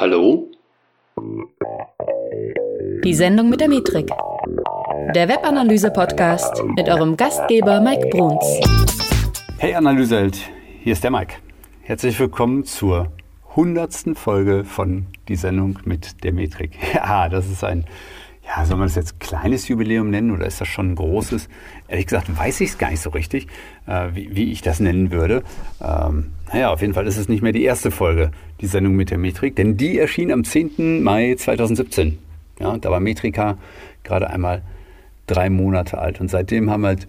Hallo? Die Sendung mit der Metrik. Der Webanalyse-Podcast mit eurem Gastgeber Mike Bruns. Hey Analyseheld, hier ist der Mike. Herzlich willkommen zur hundertsten Folge von Die Sendung mit der Metrik. Ja, das ist ein ja, soll man das jetzt kleines Jubiläum nennen oder ist das schon ein großes? Ehrlich gesagt weiß ich es gar nicht so richtig, äh, wie, wie, ich das nennen würde. Ähm, naja, auf jeden Fall ist es nicht mehr die erste Folge, die Sendung mit der Metrik, denn die erschien am 10. Mai 2017. Ja, da war Metrika gerade einmal drei Monate alt und seitdem haben halt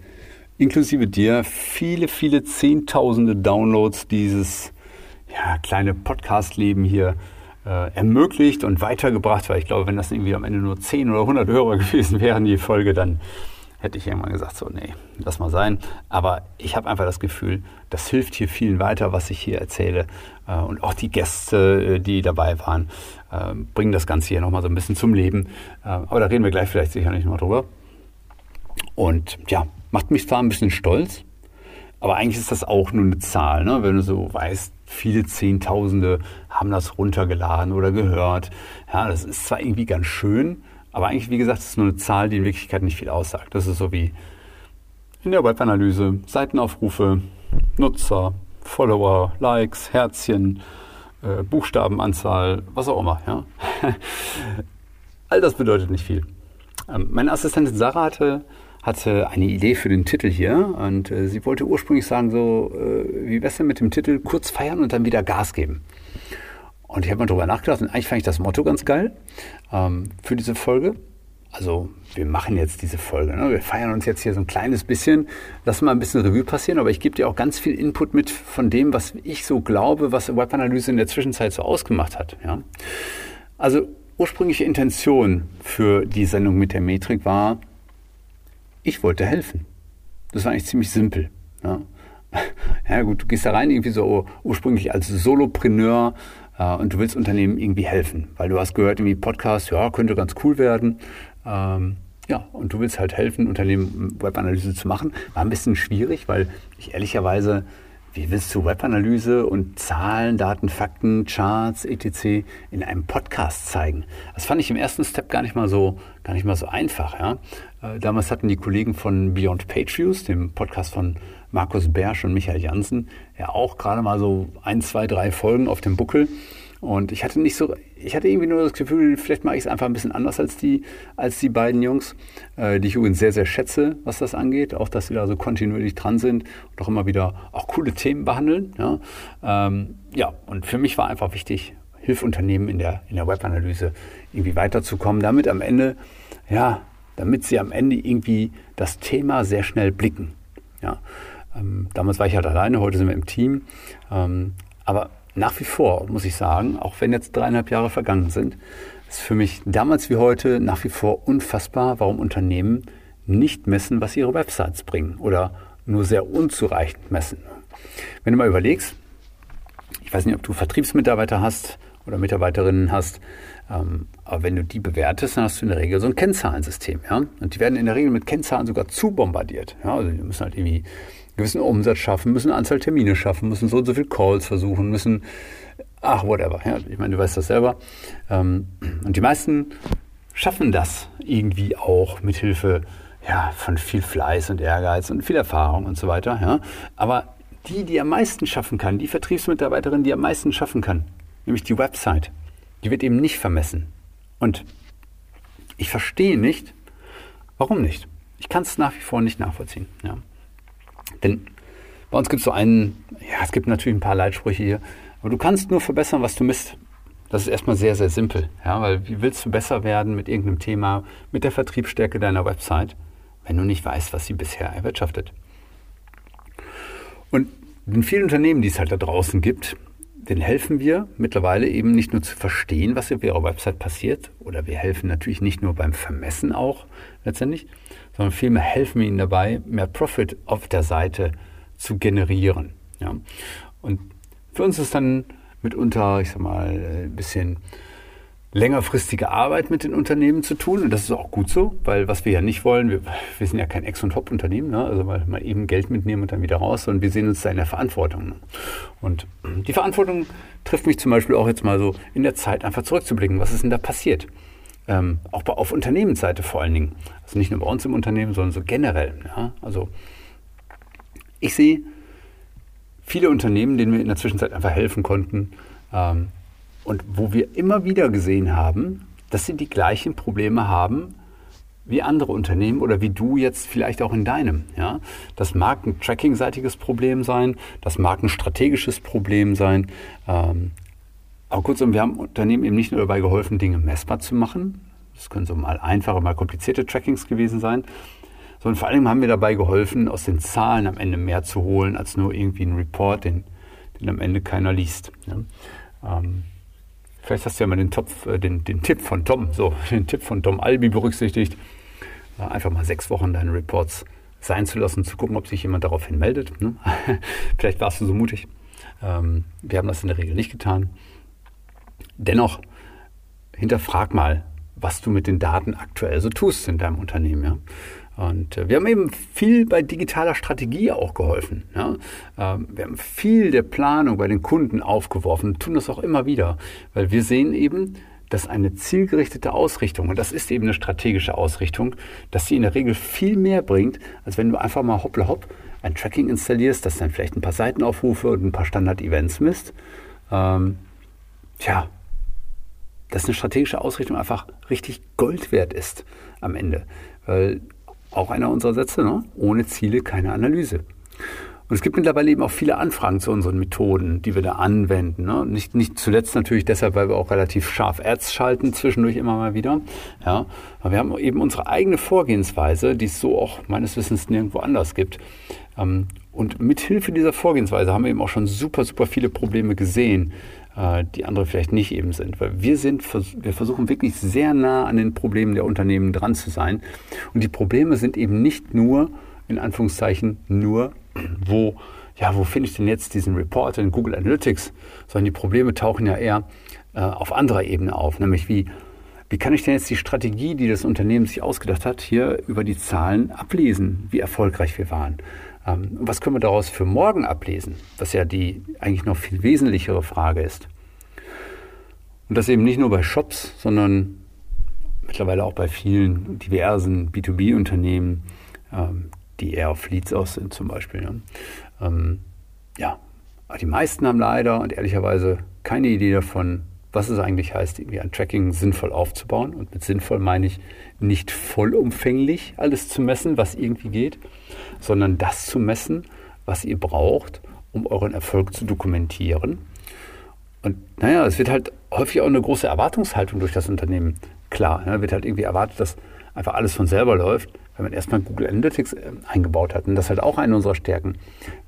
inklusive dir viele, viele Zehntausende Downloads dieses ja, kleine Podcast-Leben hier äh, ermöglicht und weitergebracht, weil ich glaube, wenn das irgendwie am Ende nur 10 oder 100 Hörer gewesen wären, die Folge, dann hätte ich irgendwann gesagt, so, nee, lass mal sein. Aber ich habe einfach das Gefühl, das hilft hier vielen weiter, was ich hier erzähle. Äh, und auch die Gäste, äh, die dabei waren, äh, bringen das Ganze hier nochmal so ein bisschen zum Leben. Äh, aber da reden wir gleich vielleicht sicherlich noch drüber. Und ja, macht mich zwar ein bisschen stolz, aber eigentlich ist das auch nur eine Zahl, ne? wenn du so weißt, viele Zehntausende haben das runtergeladen oder gehört. Ja, das ist zwar irgendwie ganz schön, aber eigentlich, wie gesagt, ist nur eine Zahl, die in Wirklichkeit nicht viel aussagt. Das ist so wie in der Webanalyse, Seitenaufrufe, Nutzer, Follower, Likes, Herzchen, äh, Buchstabenanzahl, was auch immer. Ja? All das bedeutet nicht viel. Ähm, meine Assistentin Sarah hatte hatte eine Idee für den Titel hier und äh, sie wollte ursprünglich sagen, so äh, wie besser mit dem Titel kurz feiern und dann wieder Gas geben. Und ich habe mal drüber nachgedacht und eigentlich fand ich das Motto ganz geil ähm, für diese Folge. Also wir machen jetzt diese Folge. Ne? Wir feiern uns jetzt hier so ein kleines bisschen, lassen mal ein bisschen Revue passieren, aber ich gebe dir auch ganz viel Input mit von dem, was ich so glaube, was Webanalyse in der Zwischenzeit so ausgemacht hat. Ja? Also ursprüngliche Intention für die Sendung mit der Metrik war, ich wollte helfen. Das war eigentlich ziemlich simpel. Ja. ja gut, du gehst da rein irgendwie so ursprünglich als Solopreneur äh, und du willst Unternehmen irgendwie helfen, weil du hast gehört, irgendwie Podcast, ja, könnte ganz cool werden. Ähm, ja, und du willst halt helfen, Unternehmen Webanalyse zu machen. War ein bisschen schwierig, weil ich ehrlicherweise wie willst du Webanalyse und Zahlen, Daten, Fakten, Charts, etc. in einem Podcast zeigen? Das fand ich im ersten Step gar nicht mal so, gar nicht mal so einfach. Ja? Äh, damals hatten die Kollegen von Beyond Views, dem Podcast von Markus Bersch und Michael Janssen, ja auch gerade mal so ein, zwei, drei Folgen auf dem Buckel. Und ich hatte nicht so, ich hatte irgendwie nur das Gefühl, vielleicht mache ich es einfach ein bisschen anders als die, als die beiden Jungs, äh, die ich übrigens sehr, sehr schätze, was das angeht. Auch, dass sie da so kontinuierlich dran sind und auch immer wieder auch coole Themen behandeln. Ja, ähm, ja und für mich war einfach wichtig, Hilfunternehmen in der, in der Webanalyse irgendwie weiterzukommen, damit am Ende, ja, damit sie am Ende irgendwie das Thema sehr schnell blicken. Ja, ähm, damals war ich halt alleine, heute sind wir im Team. Ähm, aber nach wie vor, muss ich sagen, auch wenn jetzt dreieinhalb Jahre vergangen sind, ist für mich damals wie heute nach wie vor unfassbar, warum Unternehmen nicht messen, was ihre Websites bringen oder nur sehr unzureichend messen. Wenn du mal überlegst, ich weiß nicht, ob du Vertriebsmitarbeiter hast oder Mitarbeiterinnen hast, aber wenn du die bewertest, dann hast du in der Regel so ein Kennzahlensystem. Ja? Und die werden in der Regel mit Kennzahlen sogar zu bombardiert. Ja? Also die müssen halt irgendwie gewissen Umsatz schaffen, müssen eine Anzahl Termine schaffen, müssen so und so viele Calls versuchen, müssen, ach, whatever. Ja, ich meine, du weißt das selber. Ähm, und die meisten schaffen das irgendwie auch mit Hilfe ja, von viel Fleiß und Ehrgeiz und viel Erfahrung und so weiter. Ja. Aber die, die am meisten schaffen kann, die Vertriebsmitarbeiterin, die am meisten schaffen kann, nämlich die Website, die wird eben nicht vermessen. Und ich verstehe nicht, warum nicht. Ich kann es nach wie vor nicht nachvollziehen. Ja. Denn bei uns gibt es so einen, ja, es gibt natürlich ein paar Leitsprüche hier, aber du kannst nur verbessern, was du misst. Das ist erstmal sehr, sehr simpel. Ja, weil wie willst du besser werden mit irgendeinem Thema, mit der Vertriebsstärke deiner Website, wenn du nicht weißt, was sie bisher erwirtschaftet? Und den vielen Unternehmen, die es halt da draußen gibt, denen helfen wir mittlerweile eben nicht nur zu verstehen, was auf ihrer Website passiert, oder wir helfen natürlich nicht nur beim Vermessen auch letztendlich, sondern vielmehr helfen wir ihnen dabei, mehr Profit auf der Seite zu generieren. Ja. Und für uns ist dann mitunter, ich sag mal, ein bisschen längerfristige Arbeit mit den Unternehmen zu tun. Und das ist auch gut so, weil was wir ja nicht wollen, wir, wir sind ja kein Ex- und Hop-Unternehmen, ne? also mal, mal eben Geld mitnehmen und dann wieder raus, sondern wir sehen uns da in der Verantwortung. Und die Verantwortung trifft mich zum Beispiel auch jetzt mal so in der Zeit einfach zurückzublicken. Was ist denn da passiert? Ähm, auch bei, auf Unternehmensseite vor allen Dingen. Also nicht nur bei uns im Unternehmen, sondern so generell. Ja? Also ich sehe viele Unternehmen, denen wir in der Zwischenzeit einfach helfen konnten, ähm, und wo wir immer wieder gesehen haben, dass sie die gleichen Probleme haben wie andere Unternehmen oder wie du jetzt vielleicht auch in deinem. Ja? Das mag ein Tracking-seitiges Problem sein, das mag ein strategisches Problem sein. Ähm, aber kurzum, wir haben Unternehmen eben nicht nur dabei geholfen, Dinge messbar zu machen. Das können so mal einfache, mal komplizierte Trackings gewesen sein, sondern vor allem haben wir dabei geholfen, aus den Zahlen am Ende mehr zu holen, als nur irgendwie ein Report, den, den am Ende keiner liest. Ja? Ähm, Vielleicht hast du ja mal den, Topf, äh, den, den Tipp von Tom, so, den Tipp von Tom Albi berücksichtigt. Einfach mal sechs Wochen deine Reports sein zu lassen, zu gucken, ob sich jemand daraufhin meldet. Ne? Vielleicht warst du so mutig. Ähm, wir haben das in der Regel nicht getan. Dennoch, hinterfrag mal, was du mit den Daten aktuell so tust in deinem Unternehmen. Ja? Und äh, wir haben eben viel bei digitaler Strategie auch geholfen. Ja? Ähm, wir haben viel der Planung bei den Kunden aufgeworfen, tun das auch immer wieder, weil wir sehen eben, dass eine zielgerichtete Ausrichtung, und das ist eben eine strategische Ausrichtung, dass sie in der Regel viel mehr bringt, als wenn du einfach mal hoppla hopp ein Tracking installierst, das dann vielleicht ein paar Seitenaufrufe und ein paar Standard-Events misst. Ähm, tja, dass eine strategische Ausrichtung einfach richtig Gold wert ist am Ende. Weil auch einer unserer Sätze, ne? ohne Ziele keine Analyse. Und es gibt mittlerweile eben auch viele Anfragen zu unseren Methoden, die wir da anwenden. Ne? Nicht, nicht zuletzt natürlich deshalb, weil wir auch relativ scharf Ads schalten, zwischendurch immer mal wieder. Ja? Aber wir haben eben unsere eigene Vorgehensweise, die es so auch meines Wissens nirgendwo anders gibt. Ähm, und mit Hilfe dieser Vorgehensweise haben wir eben auch schon super, super viele Probleme gesehen, die andere vielleicht nicht eben sind. Weil wir sind, wir versuchen wirklich sehr nah an den Problemen der Unternehmen dran zu sein. Und die Probleme sind eben nicht nur, in Anführungszeichen, nur, wo, ja, wo finde ich denn jetzt diesen Report in Google Analytics, sondern die Probleme tauchen ja eher äh, auf anderer Ebene auf, nämlich wie, wie kann ich denn jetzt die Strategie, die das Unternehmen sich ausgedacht hat, hier über die Zahlen ablesen, wie erfolgreich wir waren? Ähm, was können wir daraus für morgen ablesen? Was ja die eigentlich noch viel wesentlichere Frage ist. Und das eben nicht nur bei Shops, sondern mittlerweile auch bei vielen diversen B2B-Unternehmen, ähm, die eher auf Leads aus sind zum Beispiel. Ne? Ähm, ja, aber die meisten haben leider und ehrlicherweise keine Idee davon, was es eigentlich heißt, irgendwie ein Tracking sinnvoll aufzubauen. Und mit sinnvoll meine ich nicht vollumfänglich alles zu messen, was irgendwie geht, sondern das zu messen, was ihr braucht, um euren Erfolg zu dokumentieren. Und naja, es wird halt häufig auch eine große Erwartungshaltung durch das Unternehmen klar. Ne? Wird halt irgendwie erwartet, dass einfach alles von selber läuft, wenn man erstmal Google Analytics äh, eingebaut hat. Und das ist halt auch eine unserer Stärken.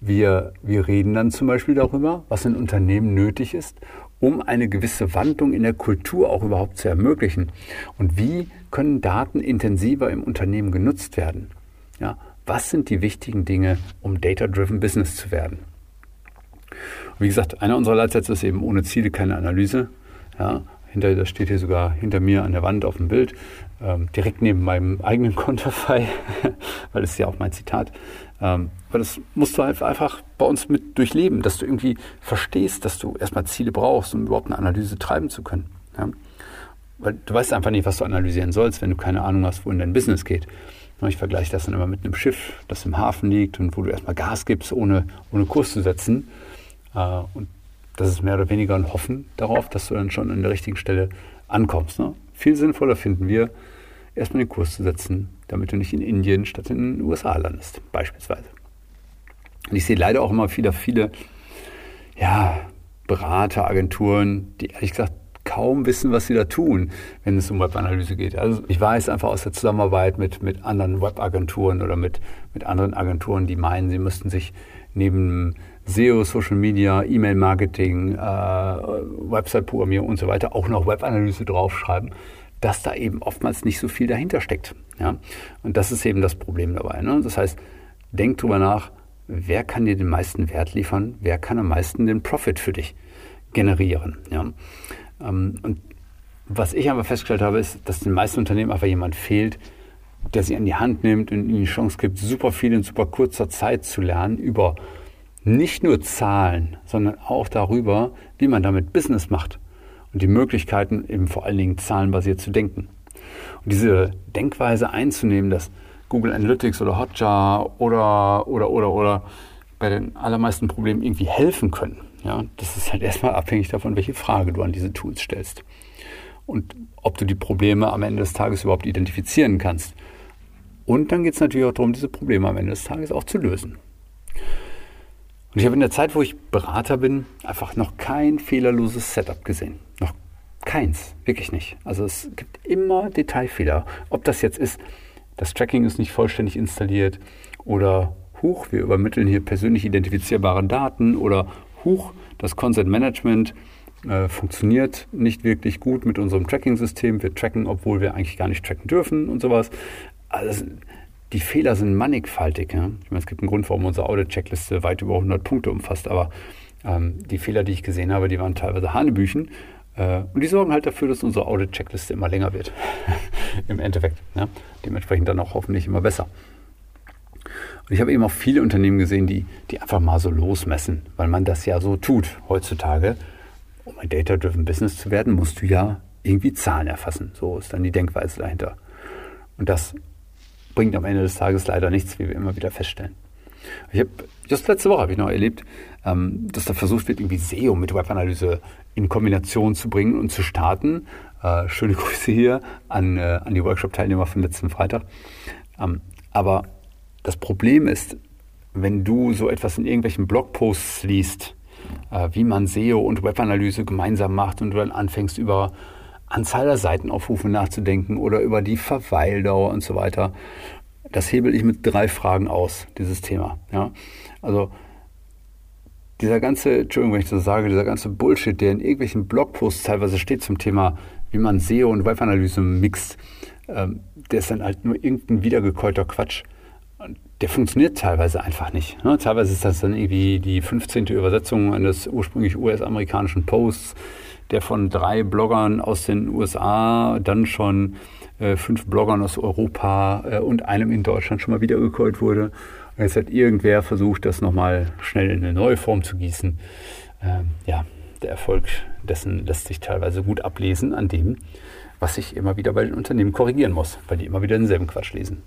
Wir, wir reden dann zum Beispiel darüber, was in Unternehmen nötig ist, um eine gewisse Wandlung in der Kultur auch überhaupt zu ermöglichen. Und wie können Daten intensiver im Unternehmen genutzt werden? Ja, was sind die wichtigen Dinge, um Data-Driven Business zu werden? wie gesagt, einer unserer Leitsätze ist eben ohne Ziele keine Analyse. Ja, hinter, das steht hier sogar hinter mir an der Wand auf dem Bild, ähm, direkt neben meinem eigenen Konterfei, weil das ist ja auch mein Zitat. Ähm, weil das musst du halt einfach bei uns mit durchleben, dass du irgendwie verstehst, dass du erstmal Ziele brauchst, um überhaupt eine Analyse treiben zu können. Ja? Weil du weißt einfach nicht, was du analysieren sollst, wenn du keine Ahnung hast, wohin dein Business geht. Ich vergleiche das dann immer mit einem Schiff, das im Hafen liegt und wo du erstmal Gas gibst, ohne, ohne Kurs zu setzen. Äh, und das ist mehr oder weniger ein Hoffen darauf, dass du dann schon an der richtigen Stelle ankommst. Ne? Viel sinnvoller finden wir, erstmal den Kurs zu setzen, damit du nicht in Indien statt in den USA landest, beispielsweise. Und ich sehe leider auch immer wieder viele ja, Berater, Agenturen, die ehrlich gesagt kaum wissen, was sie da tun, wenn es um Webanalyse geht. Also ich weiß einfach aus der Zusammenarbeit mit, mit anderen Webagenturen oder mit, mit anderen Agenturen, die meinen, sie müssten sich neben SEO, Social Media, E-Mail-Marketing, äh, Website-Programmierung und so weiter auch noch Webanalyse draufschreiben, dass da eben oftmals nicht so viel dahinter steckt. Ja? Und das ist eben das Problem dabei. Ne? Das heißt, denk drüber nach, wer kann dir den meisten Wert liefern, wer kann am meisten den Profit für dich generieren. Ja? Ähm, und was ich aber festgestellt habe, ist, dass den meisten Unternehmen einfach jemand fehlt, der sie an die Hand nimmt und ihnen die Chance gibt, super viel in super kurzer Zeit zu lernen über nicht nur Zahlen, sondern auch darüber, wie man damit Business macht und die Möglichkeiten, eben vor allen Dingen zahlenbasiert zu denken. Und diese Denkweise einzunehmen, dass Google Analytics oder Hotjar oder, oder, oder, oder bei den allermeisten Problemen irgendwie helfen können. Ja, das ist halt erstmal abhängig davon, welche Frage du an diese Tools stellst. Und ob du die Probleme am Ende des Tages überhaupt identifizieren kannst. Und dann geht es natürlich auch darum, diese Probleme am Ende des Tages auch zu lösen. Und ich habe in der Zeit, wo ich Berater bin, einfach noch kein fehlerloses Setup gesehen. Keins, wirklich nicht. Also es gibt immer Detailfehler. Ob das jetzt ist, das Tracking ist nicht vollständig installiert oder Huch, wir übermitteln hier persönlich identifizierbare Daten oder Huch, das Consent Management äh, funktioniert nicht wirklich gut mit unserem Tracking-System. Wir tracken, obwohl wir eigentlich gar nicht tracken dürfen und sowas. Also die Fehler sind mannigfaltig. Ja? Ich meine, es gibt einen Grund, warum unsere Audit-Checkliste weit über 100 Punkte umfasst, aber ähm, die Fehler, die ich gesehen habe, die waren teilweise Hanebüchen. Äh, und die sorgen halt dafür, dass unsere Audit-Checkliste immer länger wird. Im Endeffekt. Ja? Dementsprechend dann auch hoffentlich immer besser. Und ich habe eben auch viele Unternehmen gesehen, die, die einfach mal so losmessen, weil man das ja so tut heutzutage. Um ein Data-Driven Business zu werden, musst du ja irgendwie Zahlen erfassen. So ist dann die Denkweise dahinter. Und das bringt am Ende des Tages leider nichts, wie wir immer wieder feststellen. Ich habe just letzte Woche habe ich noch erlebt, ähm, dass da versucht wird, irgendwie SEO mit Webanalyse in Kombination zu bringen und zu starten. Äh, schöne Grüße hier an, äh, an die Workshop-Teilnehmer von letzten Freitag. Ähm, aber das Problem ist, wenn du so etwas in irgendwelchen Blogposts liest, äh, wie man SEO und Webanalyse gemeinsam macht und du dann anfängst über Anzahl der Seitenaufrufe nachzudenken oder über die Verweildauer und so weiter. Das hebel ich mit drei Fragen aus, dieses Thema. Ja? Also dieser ganze, Entschuldigung, wenn ich das sage, dieser ganze Bullshit, der in irgendwelchen Blogposts teilweise steht zum Thema, wie man SEO und Webanalyse mixt, ähm, der ist dann halt nur irgendein wiedergekäuter Quatsch. Der funktioniert teilweise einfach nicht. Ne? Teilweise ist das dann irgendwie die 15. Übersetzung eines ursprünglich US-amerikanischen Posts der von drei Bloggern aus den USA, dann schon fünf Bloggern aus Europa äh, und einem in Deutschland schon mal wiedergekäut wurde. Und jetzt hat irgendwer versucht, das nochmal schnell in eine neue Form zu gießen. Ähm, ja, der Erfolg dessen lässt sich teilweise gut ablesen an dem, was ich immer wieder bei den Unternehmen korrigieren muss, weil die immer wieder denselben Quatsch lesen.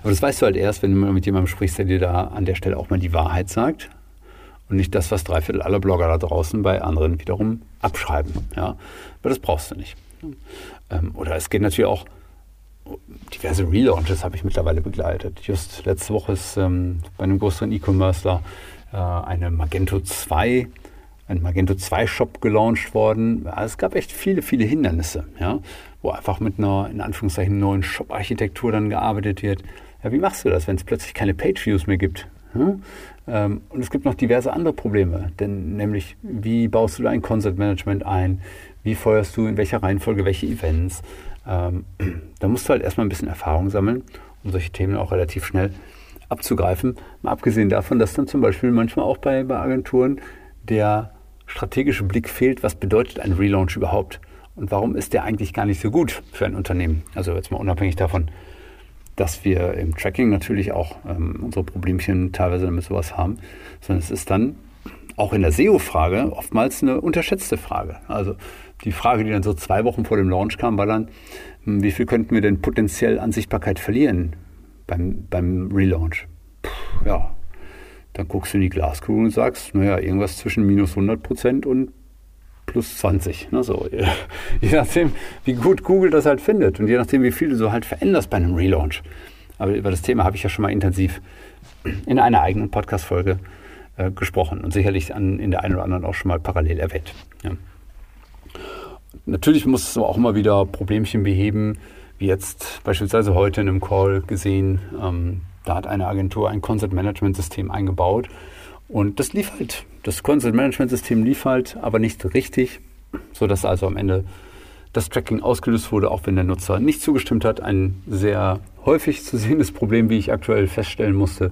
Aber das weißt du halt erst, wenn du mit jemandem sprichst, der dir da an der Stelle auch mal die Wahrheit sagt und nicht das, was drei Viertel aller Blogger da draußen bei anderen wiederum abschreiben. Ja? Aber das brauchst du nicht. Ähm, oder es geht natürlich auch, diverse Relaunches habe ich mittlerweile begleitet. Just letzte Woche ist ähm, bei einem größeren E-Commercer äh, eine Magento 2, ein Magento 2 Shop gelauncht worden. Ja, es gab echt viele, viele Hindernisse, ja? wo einfach mit einer, in Anführungszeichen, neuen Shop-Architektur dann gearbeitet wird. Ja, wie machst du das, wenn es plötzlich keine Page-Views mehr gibt? Ja? Ähm, und es gibt noch diverse andere Probleme, denn nämlich, wie baust du dein Concept Management ein? Wie feuerst du in welcher Reihenfolge welche Events? Ähm, da musst du halt erstmal ein bisschen Erfahrung sammeln, um solche Themen auch relativ schnell abzugreifen. Mal abgesehen davon, dass dann zum Beispiel manchmal auch bei, bei Agenturen der strategische Blick fehlt, was bedeutet ein Relaunch überhaupt? Und warum ist der eigentlich gar nicht so gut für ein Unternehmen? Also jetzt mal unabhängig davon, dass wir im Tracking natürlich auch ähm, unsere Problemchen teilweise damit sowas haben, sondern es ist dann auch in der SEO-Frage oftmals eine unterschätzte Frage. Also die Frage, die dann so zwei Wochen vor dem Launch kam, war dann, hm, wie viel könnten wir denn potenziell an Sichtbarkeit verlieren beim, beim Relaunch? Puh, ja, dann guckst du in die Glaskugel und sagst, naja, irgendwas zwischen minus 100 Prozent und plus 20. Ne, so. Je nachdem, wie gut Google das halt findet und je nachdem, wie viel du so halt veränderst bei einem Relaunch. Aber über das Thema habe ich ja schon mal intensiv in einer eigenen Podcast-Folge äh, gesprochen und sicherlich an, in der einen oder anderen auch schon mal parallel erwähnt. Ja. Natürlich muss du auch immer wieder Problemchen beheben, wie jetzt beispielsweise heute in einem Call gesehen. Ähm, da hat eine Agentur ein Content-Management-System eingebaut und das lief halt. Das Content Management System lief halt, aber nicht richtig, sodass also am Ende das Tracking ausgelöst wurde, auch wenn der Nutzer nicht zugestimmt hat. Ein sehr häufig zu sehendes Problem, wie ich aktuell feststellen musste.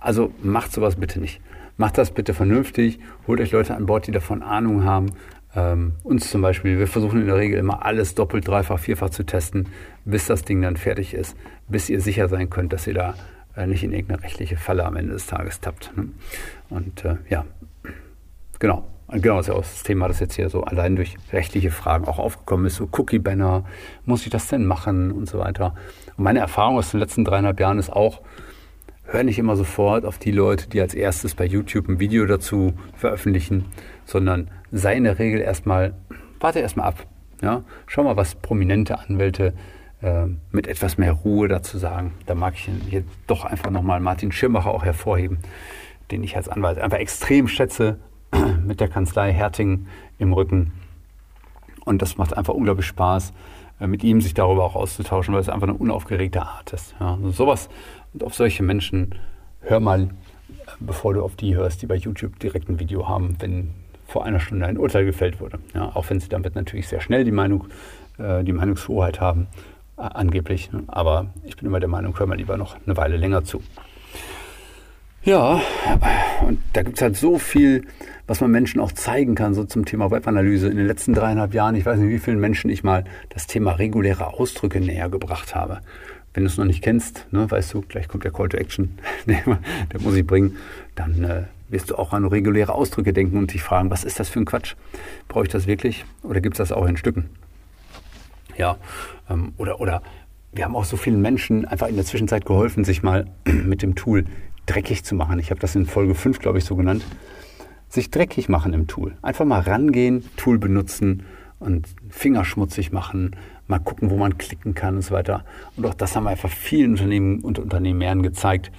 Also macht sowas bitte nicht. Macht das bitte vernünftig, holt euch Leute an Bord, die davon Ahnung haben Ähm, uns zum Beispiel, wir versuchen in der Regel immer alles doppelt, dreifach, vierfach zu testen, bis das Ding dann fertig ist, bis ihr sicher sein könnt, dass ihr da äh, nicht in irgendeine rechtliche Falle am Ende des Tages tappt. Ne? Und äh, ja, genau. Genau, das ist ja auch das Thema, das jetzt hier so allein durch rechtliche Fragen auch aufgekommen ist. So Cookie-Banner, muss ich das denn machen und so weiter. Und meine Erfahrung aus den letzten dreieinhalb Jahren ist auch, hör nicht immer sofort auf die Leute, die als erstes bei YouTube ein Video dazu veröffentlichen, sondern sei in der Regel erstmal, warte erstmal ab. Ja? Schau mal, was prominente Anwälte äh, mit etwas mehr Ruhe dazu sagen. Da mag ich hier doch einfach nochmal Martin Schirmacher auch hervorheben, den ich als Anwalt einfach extrem schätze, mit der Kanzlei Herting im Rücken. Und das macht einfach unglaublich Spaß, äh, mit ihm sich darüber auch auszutauschen, weil es einfach eine unaufgeregte Art ist. Ja, also sowas und auf solche Menschen hör mal, bevor du auf die hörst, die bei YouTube direkt ein Video haben, wenn vor einer Stunde ein Urteil gefällt wurde. Ja, auch wenn sie damit natürlich sehr schnell die Meinung, äh, die Meinungshoheit haben, äh, angeblich. Aber ich bin immer der Meinung, hör mal lieber noch eine Weile länger zu. Ja, und da gibt es halt so viel, was man Menschen auch zeigen kann, so zum Thema Webanalyse. In den letzten dreieinhalb Jahren, ich weiß nicht, wie vielen Menschen ich mal das Thema reguläre Ausdrücke näher gebracht habe. Wenn du es noch nicht kennst, ne, weißt du, gleich kommt der Call to Action, der muss ich bringen, dann äh, wirst du auch an reguläre Ausdrücke denken und dich fragen, was ist das für ein Quatsch? Brauche ich das wirklich oder gibt es das auch in Stücken? Ja, ähm, oder, oder wir haben auch so vielen Menschen einfach in der Zwischenzeit geholfen, sich mal mit dem Tool dreckig zu machen. Ich habe das in Folge 5, glaube ich, so genannt. Sich dreckig machen im Tool. Einfach mal rangehen, Tool benutzen und Finger schmutzig machen, mal gucken, wo man klicken kann und so weiter. Und auch das haben einfach vielen Unternehmen und Unternehmern gezeigt,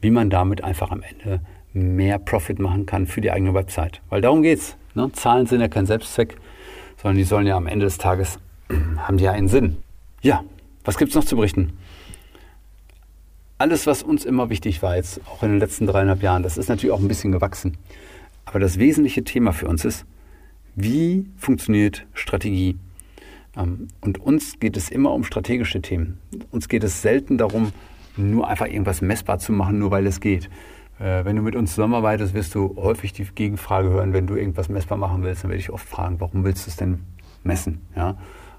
wie man damit einfach am Ende mehr Profit machen kann für die eigene Website. Weil darum geht's. Ne? Zahlen sind ja kein Selbstzweck, sondern die sollen ja am Ende des Tages haben die ja einen Sinn. Ja, was gibt's noch zu berichten? Alles, was uns immer wichtig war, jetzt auch in den letzten dreieinhalb Jahren, das ist natürlich auch ein bisschen gewachsen. Aber das wesentliche Thema für uns ist, wie funktioniert Strategie? Ähm, und uns geht es immer um strategische Themen. Uns geht es selten darum, nur einfach irgendwas messbar zu machen, nur weil es geht. Äh, wenn du mit uns zusammenarbeitest, wirst du häufig die Gegenfrage hören, wenn du irgendwas messbar machen willst, dann werde ich oft fragen, warum willst du es denn messen? Ja?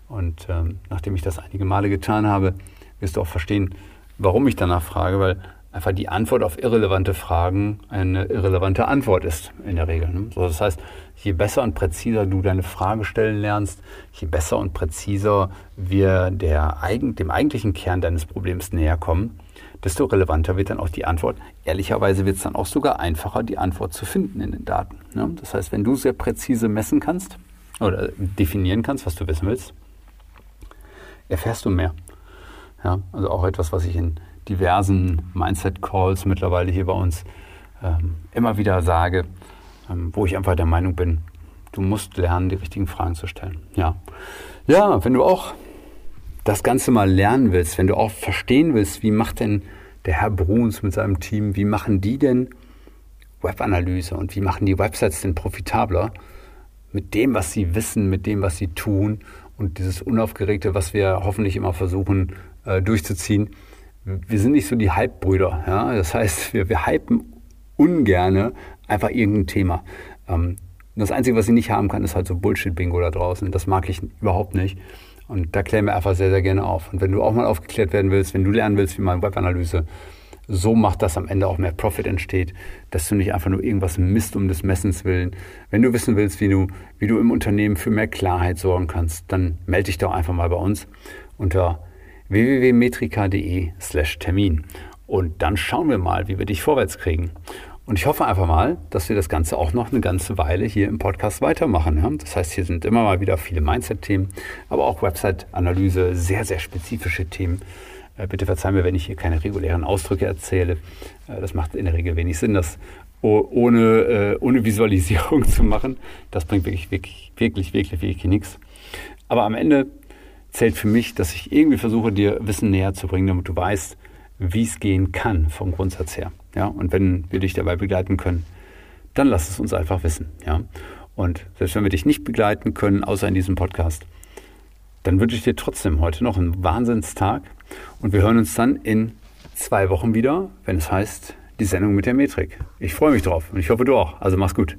Und ähm, nachdem ich das einige Male getan habe, wirst du auch verstehen, warum ich danach frage, weil einfach die Antwort auf irrelevante Fragen eine irrelevante Antwort ist in der Regel. Ne? So, das heißt, je besser und präziser du deine Frage stellen lernst, je besser und präziser wir der, dem eigentlichen Kern deines Problems näher kommen, desto relevanter wird dann auch die Antwort. Ehrlicherweise wird es dann auch sogar einfacher, die Antwort zu finden in den Daten. Ne? Das heißt, wenn du sehr präzise messen kannst oder definieren kannst, was du wissen willst, erfährst du mehr. Ja, also auch etwas, was ich in diversen Mindset-Calls mittlerweile hier bei uns ähm, immer wieder sage, ähm, wo ich einfach der Meinung bin, du musst lernen, die richtigen Fragen zu stellen. Ja, ja wenn du auch das Ganze mal lernen willst, wenn du auch verstehen willst, wie macht denn der Herr Bruns mit seinem Team, wie machen die denn Webanalyse und wie machen die Websites denn profitabler mit dem, was sie wissen, mit dem, was sie tun und dieses Unaufgeregte, was wir hoffentlich immer versuchen äh, durchzuziehen. Wir sind nicht so die Hype-Brüder. Ja? Das heißt, wir, wir hypen ungerne einfach irgendein Thema. Ähm, das Einzige, was ich nicht haben kann, ist halt so Bullshit-Bingo da draußen. Das mag ich überhaupt nicht. Und da klären wir einfach sehr, sehr gerne auf. Und wenn du auch mal aufgeklärt werden willst, wenn du lernen willst, wie man Webanalyse so macht, dass am Ende auch mehr Profit entsteht, dass du nicht einfach nur irgendwas misst um des Messens willen. Wenn du wissen willst, wie du, wie du im Unternehmen für mehr Klarheit sorgen kannst, dann melde dich doch einfach mal bei uns unter www.metrika.de slash Termin. Und dann schauen wir mal, wie wir dich vorwärts kriegen. Und ich hoffe einfach mal, dass wir das Ganze auch noch eine ganze Weile hier im Podcast weitermachen. Das heißt, hier sind immer mal wieder viele Mindset-Themen, aber auch Website-Analyse, sehr, sehr spezifische Themen. Äh, bitte verzeih mir, wenn ich hier keine regulären Ausdrücke erzähle. Äh, das macht in der Regel wenig Sinn, das ohne, äh, ohne Visualisierung zu machen. Das bringt wirklich, wirklich, wirklich, wirklich, wirklich nichts. Aber am Ende zählt für mich, dass ich irgendwie versuche, dir Wissen näher zu bringen, damit du weißt, wie es gehen kann vom Grundsatz her. Ja, und wenn wir dich dabei begleiten können, dann lass es uns einfach wissen. Ja, und selbst wenn wir dich nicht begleiten können, außer in diesem Podcast, dann wünsche ich dir trotzdem heute noch einen Wahnsinnstag und wir hören uns dann in zwei Wochen wieder, wenn es heißt, die Sendung mit der Metrik. Ich freue mich drauf und ich hoffe du auch. Also mach's gut.